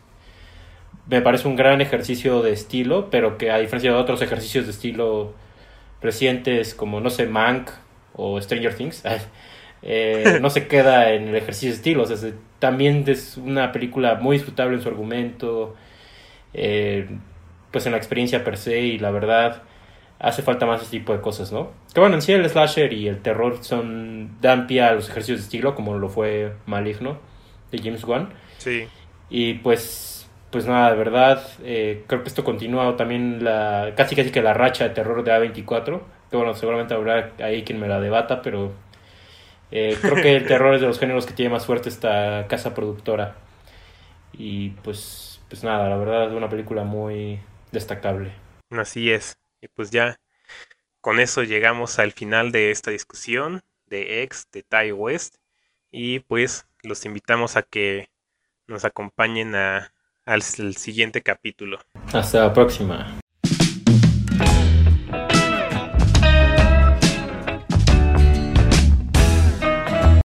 Me parece un gran ejercicio de estilo, pero que a diferencia de otros ejercicios de estilo recientes como, no sé, Mank o Stranger Things, eh, no se queda en el ejercicio de estilo. O sea, también es una película muy disfrutable en su argumento, eh, pues en la experiencia per se, y la verdad hace falta más ese tipo de cosas, ¿no? Que bueno, en sí el slasher y el terror son dan pie a los ejercicios de estilo, como lo fue Maligno de James Wan. Sí. Y pues, pues nada, de verdad, eh, creo que esto continúa también la casi casi que la racha de terror de A24. Que bueno, seguramente habrá ahí quien me la debata, pero eh, creo que el terror es de los géneros que tiene más fuerte esta casa productora. Y pues, pues nada, la verdad es una película muy destacable. Así es. Y pues ya con eso llegamos al final de esta discusión de X, de Tai West. Y pues los invitamos a que nos acompañen a, al siguiente capítulo. Hasta la próxima.